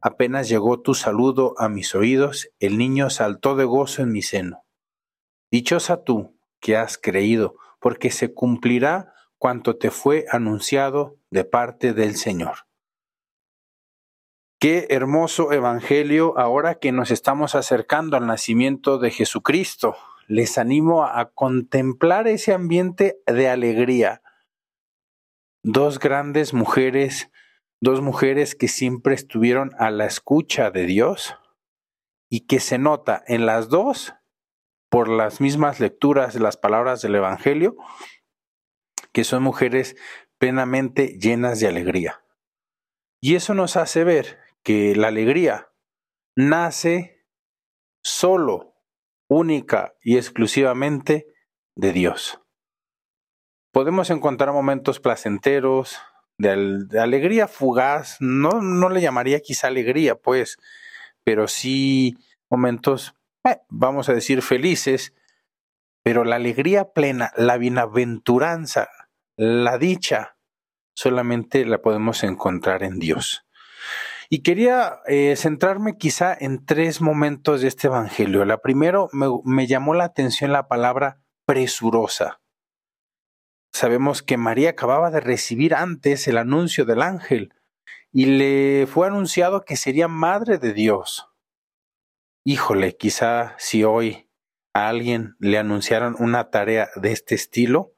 Apenas llegó tu saludo a mis oídos, el niño saltó de gozo en mi seno. Dichosa tú que has creído, porque se cumplirá cuanto te fue anunciado de parte del Señor. Qué hermoso evangelio ahora que nos estamos acercando al nacimiento de Jesucristo. Les animo a contemplar ese ambiente de alegría. Dos grandes mujeres dos mujeres que siempre estuvieron a la escucha de Dios y que se nota en las dos, por las mismas lecturas de las palabras del Evangelio, que son mujeres plenamente llenas de alegría. Y eso nos hace ver que la alegría nace solo, única y exclusivamente de Dios. Podemos encontrar momentos placenteros, de, alegría fugaz, no, no le llamaría quizá alegría, pues, pero sí momentos, eh, vamos a decir, felices, pero la alegría plena, la bienaventuranza, la dicha, solamente la podemos encontrar en Dios. Y quería eh, centrarme quizá en tres momentos de este Evangelio. La primero me llamó la atención la palabra presurosa. Sabemos que María acababa de recibir antes el anuncio del ángel y le fue anunciado que sería madre de Dios. Híjole, quizá si hoy a alguien le anunciaran una tarea de este estilo,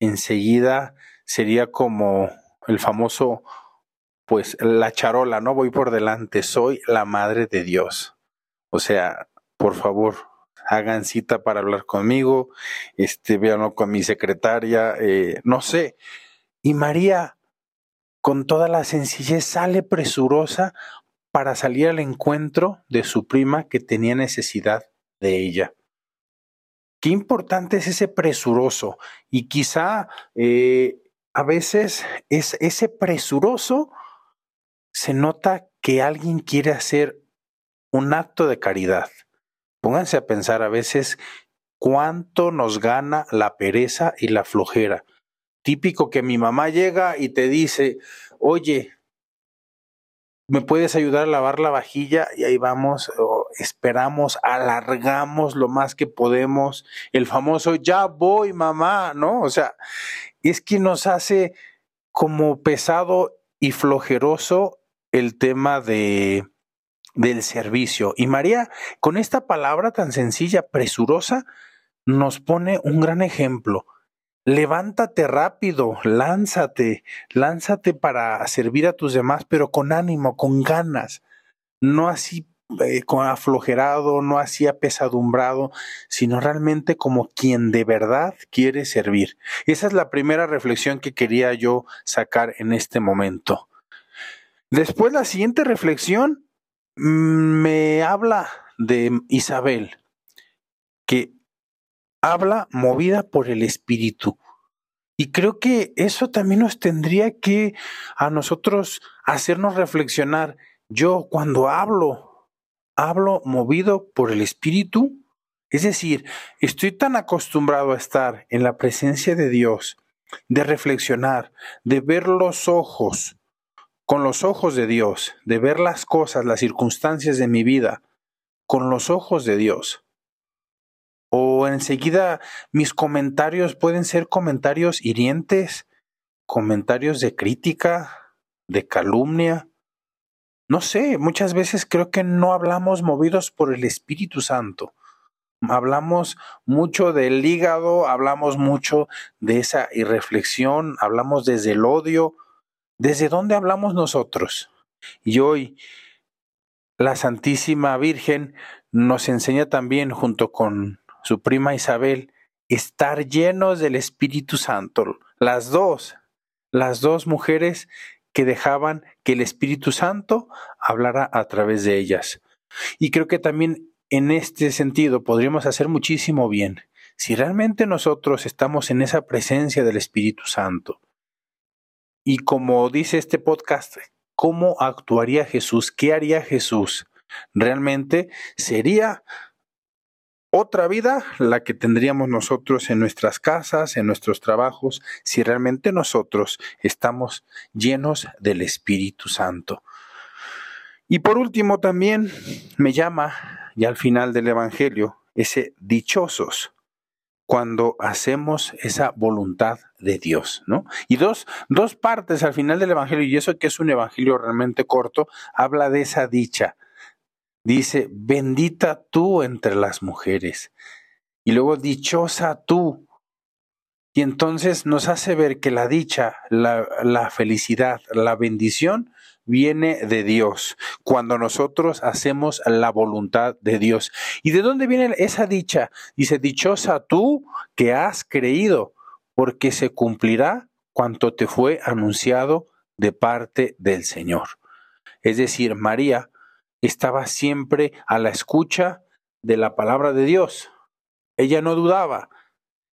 enseguida sería como el famoso, pues la charola, no voy por delante, soy la madre de Dios. O sea, por favor, hagan cita para hablar conmigo, este, véanlo con mi secretaria, eh, no sé. Y María, con toda la sencillez, sale presurosa para salir al encuentro de su prima que tenía necesidad de ella. Qué importante es ese presuroso y quizá eh, a veces es ese presuroso se nota que alguien quiere hacer un acto de caridad Pónganse a pensar a veces cuánto nos gana la pereza y la flojera. Típico que mi mamá llega y te dice, oye, ¿me puedes ayudar a lavar la vajilla? Y ahí vamos, esperamos, alargamos lo más que podemos. El famoso, ya voy, mamá, ¿no? O sea, es que nos hace como pesado y flojeroso el tema de, del servicio. Y María, con esta palabra tan sencilla, presurosa, nos pone un gran ejemplo. Levántate rápido, lánzate, lánzate para servir a tus demás, pero con ánimo, con ganas, no así eh, con aflojerado, no así apesadumbrado, sino realmente como quien de verdad quiere servir. Esa es la primera reflexión que quería yo sacar en este momento. Después la siguiente reflexión me habla de Isabel, que habla movida por el Espíritu. Y creo que eso también nos tendría que a nosotros hacernos reflexionar. Yo cuando hablo, hablo movido por el Espíritu. Es decir, estoy tan acostumbrado a estar en la presencia de Dios, de reflexionar, de ver los ojos, con los ojos de Dios, de ver las cosas, las circunstancias de mi vida, con los ojos de Dios. O enseguida mis comentarios pueden ser comentarios hirientes, comentarios de crítica, de calumnia. No sé, muchas veces creo que no hablamos movidos por el Espíritu Santo. Hablamos mucho del hígado, hablamos mucho de esa irreflexión, hablamos desde el odio, ¿Desde dónde hablamos nosotros? Y hoy la Santísima Virgen nos enseña también, junto con su prima Isabel, estar llenos del Espíritu Santo. Las dos, las dos mujeres que dejaban que el Espíritu Santo hablara a través de ellas. Y creo que también en este sentido podríamos hacer muchísimo bien si realmente nosotros estamos en esa presencia del Espíritu Santo. Y como dice este podcast, ¿cómo actuaría Jesús? ¿Qué haría Jesús? Realmente sería otra vida la que tendríamos nosotros en nuestras casas, en nuestros trabajos, si realmente nosotros estamos llenos del Espíritu Santo. Y por último también me llama, ya al final del Evangelio, ese dichosos cuando hacemos esa voluntad de Dios, ¿no? Y dos, dos partes al final del Evangelio, y eso que es un Evangelio realmente corto, habla de esa dicha. Dice, bendita tú entre las mujeres. Y luego, dichosa tú. Y entonces nos hace ver que la dicha, la, la felicidad, la bendición viene de Dios, cuando nosotros hacemos la voluntad de Dios. ¿Y de dónde viene esa dicha? Dice, dichosa tú que has creído, porque se cumplirá cuanto te fue anunciado de parte del Señor. Es decir, María estaba siempre a la escucha de la palabra de Dios. Ella no dudaba.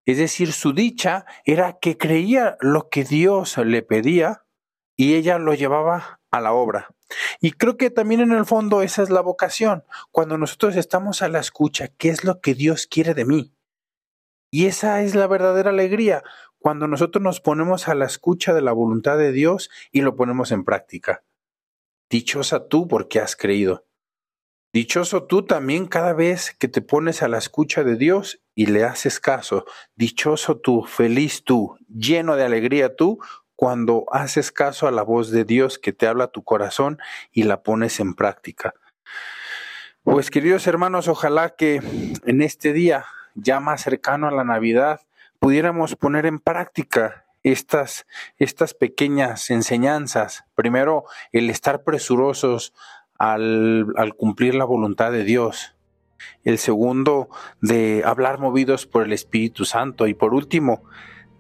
Es decir, su dicha era que creía lo que Dios le pedía y ella lo llevaba a la obra. Y creo que también en el fondo esa es la vocación, cuando nosotros estamos a la escucha, ¿qué es lo que Dios quiere de mí? Y esa es la verdadera alegría, cuando nosotros nos ponemos a la escucha de la voluntad de Dios y lo ponemos en práctica. Dichosa tú porque has creído. Dichoso tú también cada vez que te pones a la escucha de Dios y le haces caso. Dichoso tú, feliz tú, lleno de alegría tú, cuando haces caso a la voz de Dios que te habla tu corazón y la pones en práctica. Pues queridos hermanos, ojalá que en este día, ya más cercano a la Navidad, pudiéramos poner en práctica estas, estas pequeñas enseñanzas. Primero, el estar presurosos al, al cumplir la voluntad de Dios. El segundo, de hablar movidos por el Espíritu Santo. Y por último,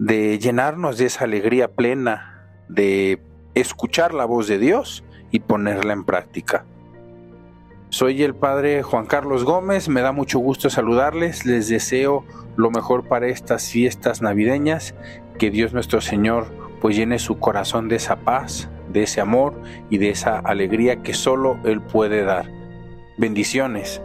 de llenarnos de esa alegría plena, de escuchar la voz de Dios y ponerla en práctica. Soy el padre Juan Carlos Gómez, me da mucho gusto saludarles, les deseo lo mejor para estas fiestas navideñas, que Dios nuestro Señor pues llene su corazón de esa paz, de ese amor y de esa alegría que solo Él puede dar. Bendiciones.